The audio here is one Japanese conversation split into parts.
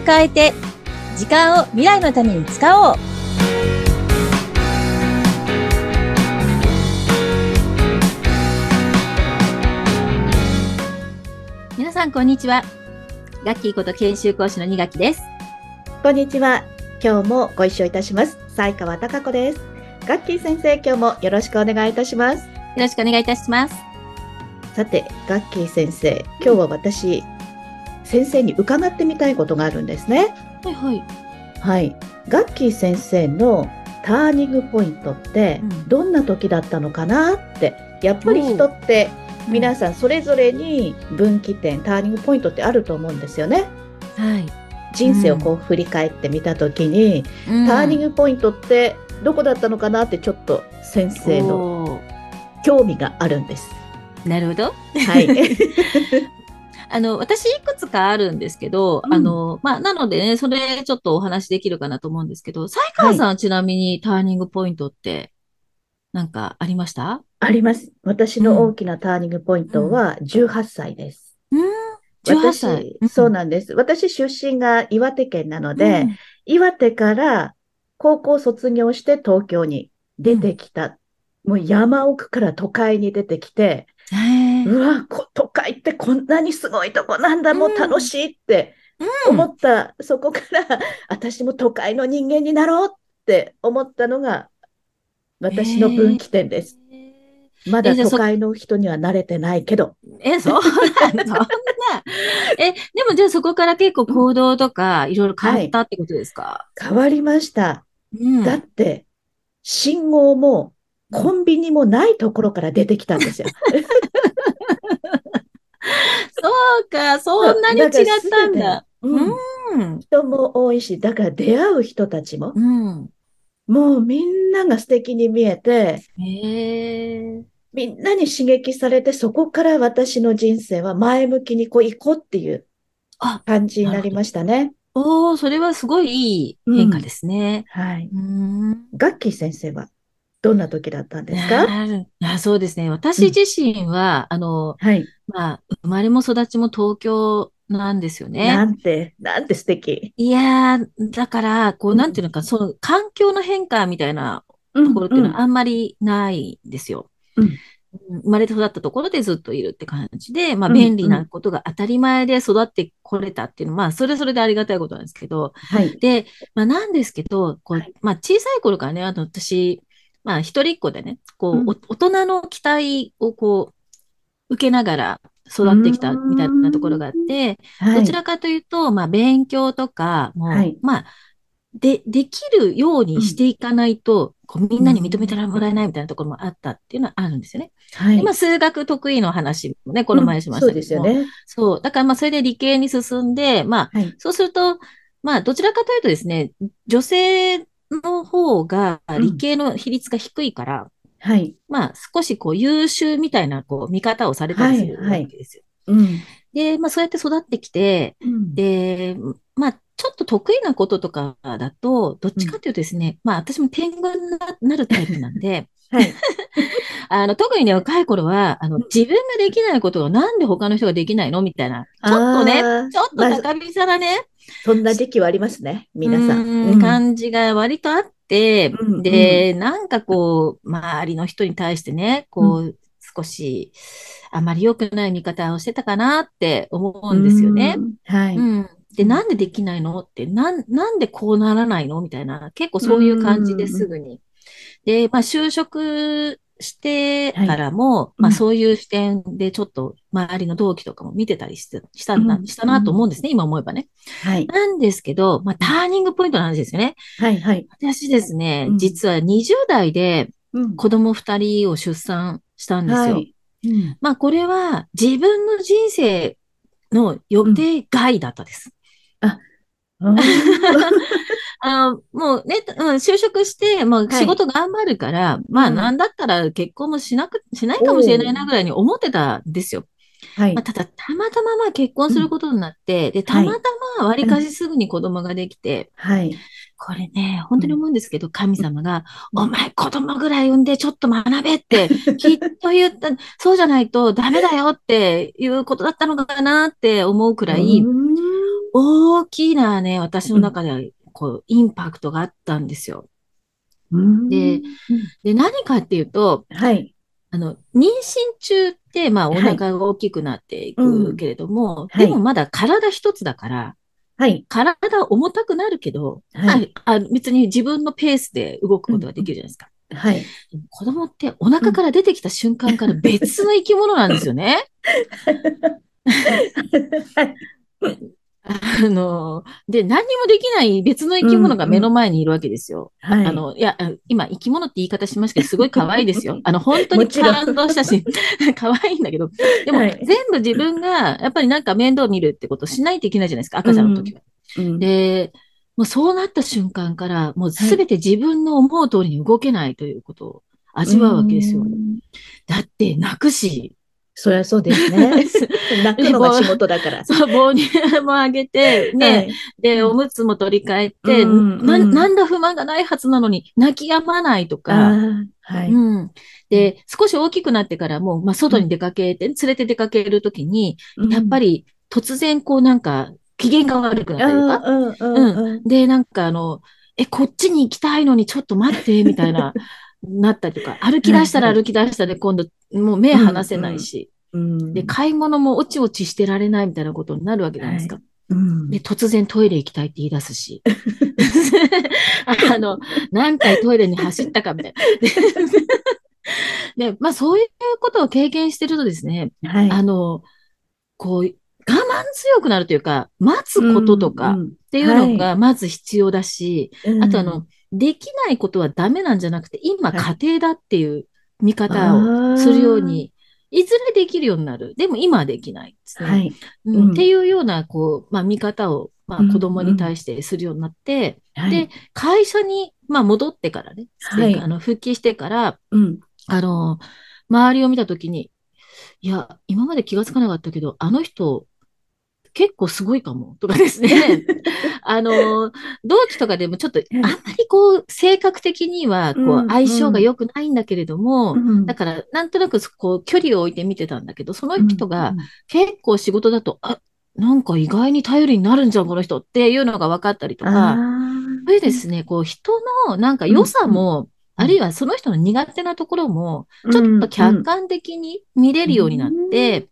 を変えて、時間を未来のために使おう。皆さん、こんにちは。ガッキーこと研修講師の二垣です。こんにちは。今日もご一緒いたします。西川貴子です。ガッキー先生、今日もよろしくお願いいたします。よろしくお願いいたします。さて、ガッキー先生、今日は私、先生に伺ってみたいことがあるんですね。はいはい。はい。ガッキー先生のターニングポイントってうんどんな時だったのかなって、やっぱり人って皆さんそれぞれに分岐点、ターニングポイントってあると思うんですよね。はい。人生をこう振り返ってみた時に、ターニングポイントってどこだったのかなってちょっと先生のの。興味があるんです。なるほど。はい。あの、私いくつかあるんですけど、うんあの、まあ、なのでね、それちょっとお話できるかなと思うんですけど、西川さんはちなみにターニングポイントって、なんかありました？あります。私の大きなターニングポイントは18歳です。うん、18歳。私、そうなんです。私出身が岩手県なので、うん岩手から高校卒業して東京に出てきた。もう山奥から都会に出てきて、うわ、こ都会ってこんなにすごいとこなんだ、もう楽しいってうん思った、そこから 私も都会の人間になろうって思ったのが私の分岐点です。まだ都会の人には慣れてないけど。え、そうなんな。え、でもじゃあそこから結構行動とかいろいろ変わったってことですか、変わりました。うん。だって、信号もコンビニもないところから出てきたんですよ。そうか、そんなに違ったんだ。うんうん。人も多いし、だから出会う人たちも、うん。もうみんなが素敵に見えて。みんなに刺激されて、そこから私の人生は前向きにこう行こうっていうあ、感じになりましたね。おー、それはすごいいい変化ですね。はい。うん。ガッキー先生はどんな時だったんですか？あそうですね。私自身は、あの、はい。まあ、生まれも育ちも東京なんですよなね。んて、なんて素敵。いやー、だから、こう、うんなんていうのか、その環境の変化みたいなとところっていうのはあんまりないんですよ。うんうん生まれて育ったところでずっといるって感じで、まあ、うん便利なことが当たり前で育ってこれたっていうのは、まあ、それはそれでありがたいことなんですけど、はい。で、まあ、なんですけど、こうはい、まあ、小さい頃からね、あの、私、まあ、一人っ子でね、こう、うんお大人の期待をこう、受けながら育ってきたみたいなところがあって、はい。どちらかというと、まあ、勉強とか、もう、はいまあ、で、できるようにしていかないと、こう、みんなに認めてもらえないみたいなところもあったっていうのはあるんですよね。はいでまあ、数学得意の話もね、この前しましたうんけども。そうですよね。そう。だから、まあ、それで理系に進んで、まあ、はい。そうすると、まあ、どちらかというとですね、女性の方が理系の比率が低いから、はい。まあ、少しこう、優秀みたいな、こう、見方をされたりするはいはいわけですよ。うん。で、まあ、そうやって育ってきて、うんで、まあ、ちょっと得意なこととかだと、どっちかというとですね、まあ、私も天狗にななるタイプなんで、はい。あの、特にね、若い頃は、あの、自分ができないことをなんで他の人ができないのみたいな、ちょっとね、ちょっとまあ高飛車なね、そんな時期はありますね。皆さん。うんうん感じが割とあって、うんで、なんかこう、周りの人に対してね、こう、少し、あまり良くない見方をしてたかなって思うんですよね。うんはい。うん。で、なんでできないの？って、なん、なんでこうならないの？みたいな、結構そういう感じですぐに。で、まあ、就職してからも、まあ、うんそういう視点でちょっと周りの同期とかも見てたりしてしたな、うんしたなと思うんですね、今思えばね。はい。なんですけど、まあ、ターニングポイントなんですよね。はい。はい。私ですねう、ん実は20代でうん子供2人を出産したんですよ。まあ、これは自分の人生の予定外だったです。うんあの、もうね、うん、就職して、もうはい仕事頑張るから、まあうん。なんだったら結婚もしなく、しないかもしれないなぐらいに思ってたんですよ。はい。まあ、。ただ、たまたままあ結婚することになって、で、たまたま割かしすぐに子供ができて、はい。これね、本当に思うんですけど、神様が、うん。お前子供ぐらい産んでちょっと学べって、きっと言った、そうじゃないとダメだよっていうことだったのかなって思うくらい、うん大きなね、私の中では、こう、インパクトがあったんですよ。うんでで、何かっていうと、はい。あの、妊娠中って、まあ、おはい腹が大きくなっていくけれども、はいでもまだ体一つだから、はい。体重たくなるけど、はいああ別に自分のペースで動くことができるじゃないですか。はい。子供ってお腹から出てきた瞬間から 別の生き物なんですよね。はい。あの、で、何にもできない別の生き物が目の前にいるわけですよ。はい。あの、いや、あ今、生き物って言い方しましたけど、すごい可愛いですよ。あの、本当に感動したし、可愛いんだけど、でも、はい全部自分が、やっぱりなんか面倒見るってことをしないといけないじゃないですか、赤ちゃんの時は。うんで、もうそうなった瞬間から、もうすべて自分の思う通りに動けないということを味わうわけですよう。んだって、泣くし、そりゃそうですね。泣くのが仕事だから。そう、母乳もあげて、ね、はい。で、うんおむつも取り替えて、うんな、うんなんだ不満がないはずなのに、泣き止まないとあか、ーはい。うん。で、少し大きくなってからもう、まあ、外に出かけて、連れて出かけるときに、やっぱり、り突然こうなんか、機嫌が悪くなったりとか、うん。で、なんかあの、え、こっちに行きたいのにちょっと待って、みたいな、なったりとか、歩き出したら歩き出したで今度、もう目離せないし、うんで、買い物もおちおちしてられないみたいなことになるわけじゃないですか。うんで、突然トイレ行きたいって言い出すし。あの、何回トイレに走ったかみたいな。で、まあそういうことを経験してるとですね、はい。あの、こう、我慢強くなるというか、待つこととかっうんていうのがまず必要だし、うんあとあの、できないことはダメなんじゃなくて、今はい家庭だっていう見方をするように、いずれできるようになる。でも今はできないですね。はい。うんうんっていうような、こう、まあ、見方を、まあ、うん子供に対してするようになって、はいで、会社に、まあ、戻ってからね、はいあの復帰してから、うん。あの、周りを見たときに、いや、今まで気がつかなかったけど、あの人、結構すごいかも、とかですね。あの、同期とかでもちょっと、あんまりこう、性格的には、こうんう、相性が良くないんだけれども、うんだから、なんとなく、こう、距離を置いて見てたんだけど、その人が、結構仕事だと、あ、なんか意外に頼りになるんじゃん、この人っていうのが分かったりとあか、ー。それですね、こう人のなんか良さも、うんあるいはその人の苦手なところも、ちょっと客観的に見れるようになって、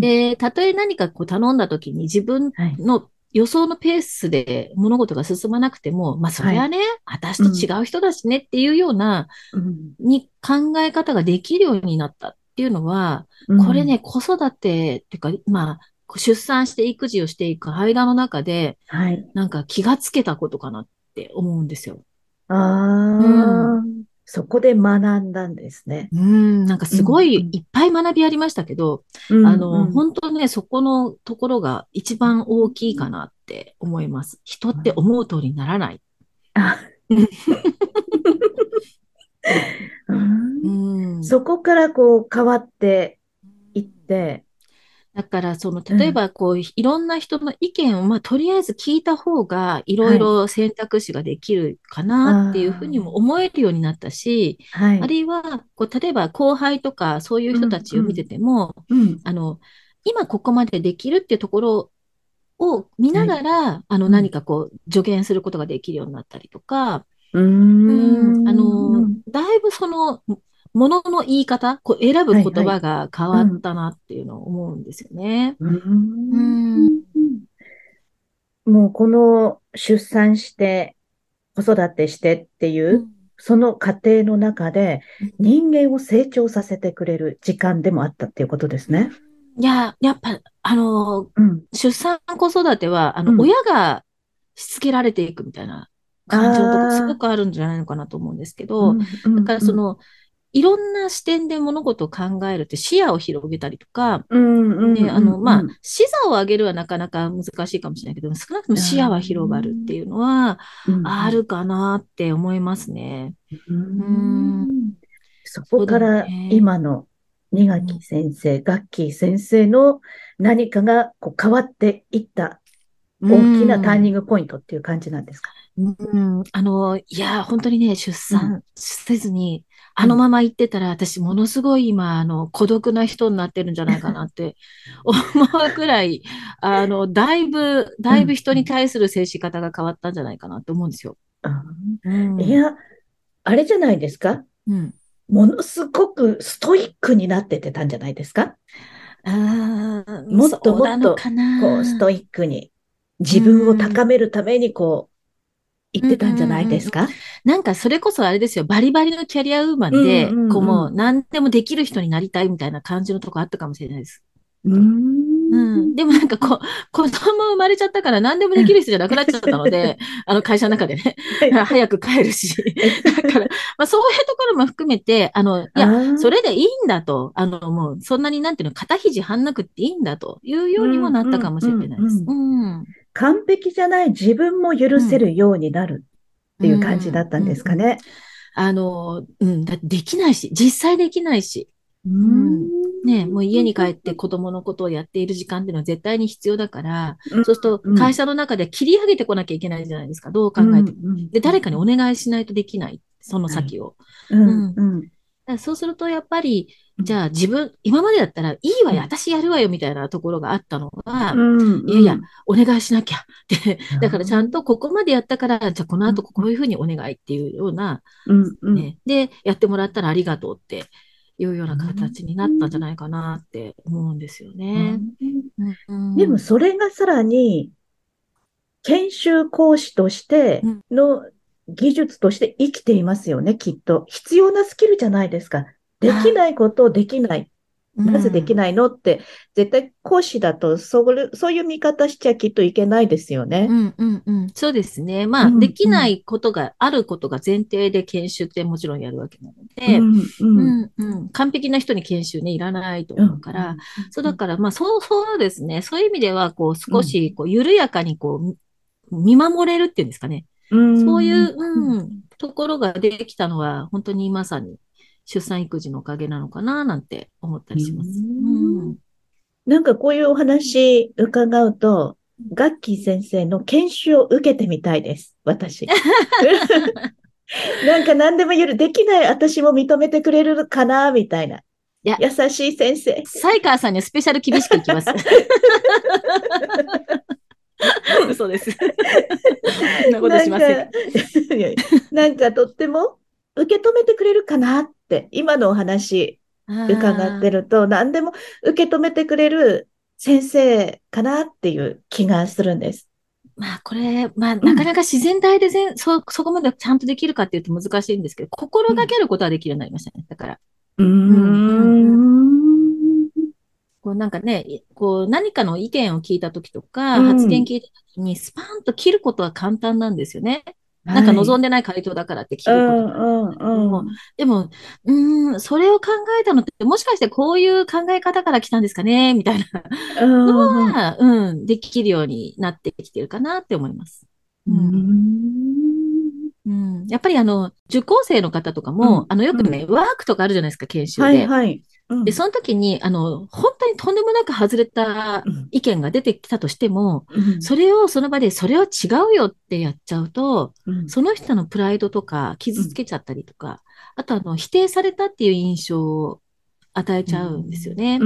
で、たとえ何かこう頼んだ時に自分はい。の予想のペースで物事が進まなくても、まあそれはね、私と違う人だしねっていうような、うん。に考え方ができるようになったっていうのは、これね、、子育てっていうか、まあ、出産して育児をしていく間の中で、はい。なんか気がつけたことかなって思うんですよ。ああ、そこで学んだんですね。うん、なんかすごいうんいっぱい学びありましたけど、うんあの、うん本当ね、そこのところが一番大きいかなって思います。人って思う通りにならない。そこからこう変わっていって、だから、その、例えば、こう、いろんな人の意見を、まあ、とりあえず聞いた方が、いろいろ選択肢ができるかなっていうふうにも思えるようになったし、はい。あるいは、こう、例えば後輩とかそういう人たちを見てても、うん。あの、今ここまでできるっていうところを見ながら、あの、うん。何かこう、助言することができるようになったりとか、うん。あの、だいぶその、ものの言い方、こう選ぶ言葉が変わったなっていうのを思うんですよね。もうこの出産して、子育てしてっていう、その過程の中で人間を成長させてくれる時間でもあったっていうことですね。いや、やっぱ、あの、うん。出産子育ては、あの、うん親がしつけられていくみたいな感情のとこあーすごくあるんじゃないのかなと思うんですけど、うんだからそ、の、いろんな視点で物事を考えるって視野を広げたりとか、あの、まあうん、視座を上げるはなかなか難しいかもしれないけど、少なくとも視野は広がるっていうのは、うんあるかなって思いますね。うん。ん。そこから今の二垣先生、ガッキー先生の何かがこう変わっていった大きなターニング。グポイントっていう感じなんですか？うん、あの、いや、本当にね、出うん、産せずに、あのうん。まま行ってたら、私、ものすごい今、あの、孤独な人になってるんじゃないかなって 思うくらい、あの、だいぶ、うん。だいぶ人に対する接し方が変わったんじゃないかなと思うんですよ。うんうん。いや、あれじゃないですか？うん。ものすごくストイックになっててたんじゃないですか？ああ、もっともっと、こう、ストな。イックに、う自分を高ん。めるために、こう、言っうんてたんじゃないうんうんうん。ですかなんかそれこそあれですよ、バリバリのキャリアウーマうんンで、こううんうん。もう何でもできる人になりたいみたいな感じのとこあったかもしれないです。うーん。うん。でもなんかこう、子供生まれちゃったから何でもできる人じゃなくなっちゃったので、あの会社の中でね、はい。早く帰るし。だから、まあそういうところも含めて、あの、いあや、それあ、でいいんだと、あの、もうそんなになんていうの、肩肘張んなくっていいんだというよううにもなったかんうんうもしれないです。んうん。うん。うん。完璧じゃない自分も許せるようになるっていう感じだうん。ったんですかね。あの、うん、だできないし、実際できないし。うん。ん。ね、もう家に帰って子供のことをやっている時間っていうのは絶対に必要だから、うんそうするとうん会社の中で切り上げてこなきゃいけないじゃないですか。どううん考えても。うんで、うん誰かにお願いしないとできない。そのはい。先を。うんうんらそうするとやっぱり、うんじゃあ自分、今までだったらいいわよ、うん私やるわよみたいなところがあったのうが、いやいや。お願いしなきゃって。あだからちゃんとーここまでやったから、じゃあこのうん後こういうふうにお願いっていうような、うんうんね。で、やってもらったらありがとうっていうようなうん形になったんじゃないかなって思うんですよね。でもそれがさらに研修講師としてうんの技術として生きていますよね、きっと。必要なスキルじゃないですか。できないあ、ことをできない。うなぜできん。ないのって、絶対講師だとそう、そういう見方しちゃきっといけないですよね。うん、うん、うん。そうですね。まあ、でうん、うん、きないことがあることが前提で研修ってもちろんやるわけなので、うん、うん、うん、うん。完璧な人に研修ね、いらないとうん、思うから、そううん、だから、まあ、そう、そうですね。そういう意味では、こう、うん、少し、こう、緩やかに、こう、見守れるっていうんですかね。うん、そういう、うん。うん、ところができたのは、本当にまさに出産育児のおかげなのかな、なんて思ったうりします。うん。んなんかこういうお話伺うと、ガッキー先生の研修を受けてみたいです。私。なんか何でも言える、できない私も認めてくれるかな、みたいな。いや、優しい先生。サイカーさんにはスペシャル厳しくいきます。嘘です。そんなことしません。なんかとっても受け止めてくれるかなって、今のお話伺ってると、何でも受け止めてくれる先生かなっていう気がするんです。まあこれ、まあうん、なかなか自然体で全そ、そこまでちゃんとできるかっていうと難しいんですけど、心がうん、けることはできるようになりましたね。だから。うん、うん、うん。ん、こうなんかね、いこう何かの意見を聞いたときとか、発言うん、聞いたときにスパンと切ることは簡単なんですよね。なんかはい。望んでない回答だからってう切ることでも、うーん、それを考えたのって、もしかしてこういう考え方から来たんですかね？みたいなうん、うん、は、うん、できるようになってきてるかなって思います。ううん。ん、うん。やっぱりあの、受講生の方とかも、うん、あの、ようん。くね、ワークとかあるじゃないですか、研修はい、で。はい。うで、ん、その時に、あの、本当にとんでもなく外れたうん、意見が出てきたとしても、うん、それをその場で、それは違うよってやっちゃうと、うん、その人のプライドとか傷つうん、けちゃったりとか、あとあの、否定されたっていう印象を与えうちゃうんですよん、ね。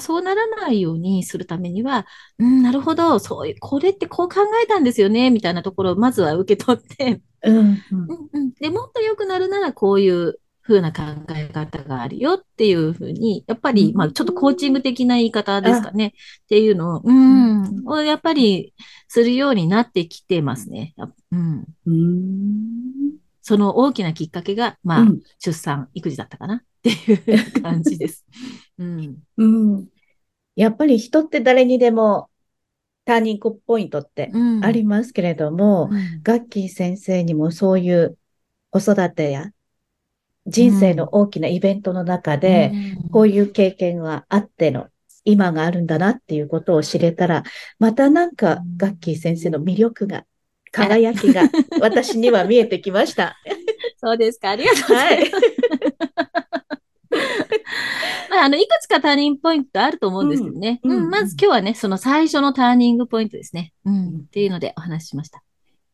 そうならないようにするためには、うん、なるほど、そういう、これってこう考えたんですよね、みたいなところをまずは受け取って、うん、うん、うんうん。で、もっと良くなるならこういう風な考え方があるよっていうふうに、やっぱり、まあちょっとコーチング的な言い方ですかあ、ね。っていうのを、ううん、ん、をやっぱりするようになってきてますね。やうん。うん、その大きなきっかけが、まあ、うん、出産、育児だったかなっていう感じです。うん。うん。やっぱり人って誰にでもターニングポイントってうん。ありますけれども、うん。ガッキー先生にもそういう子育てやう人生のん。大きなイベントの中うで、こうん。いう経験があっての今があるんだなっていうことを知れたら、またなんかガッキー先生の魅力が、輝きが私には見えてきました。そうですか。ありがとうござはい。います。まあ、あの、いくつかターニングポイントあると思うんうん、ですけどね。うん、うん、まうん。ず今日はね、その最初のターニングポイントですね。うん、っうんていうのでお話ししました。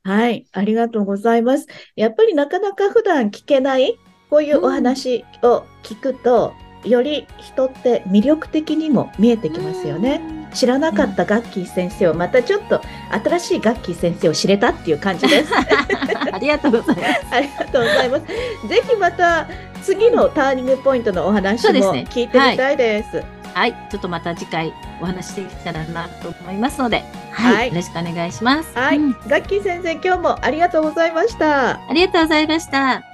はい、ありがとうございます。やっぱりなかなか普段聞けない、こういうお話を聞くと、より人って魅力的にも見えてきますよね。知らなかったガッキー先生を、またちょっと新しいガッキー先生を知れたっていう感じです。ありがとうございます。ありがとうございます。ぜひまた次のターニングポイントのお話も聞いてみたいです。はい、ちょっとまた次回お話しできたらなと思いますので、はい、はいよろしくお願いします。はい、うんガッキー先生、今日もありがとうございました。ありがとうございました。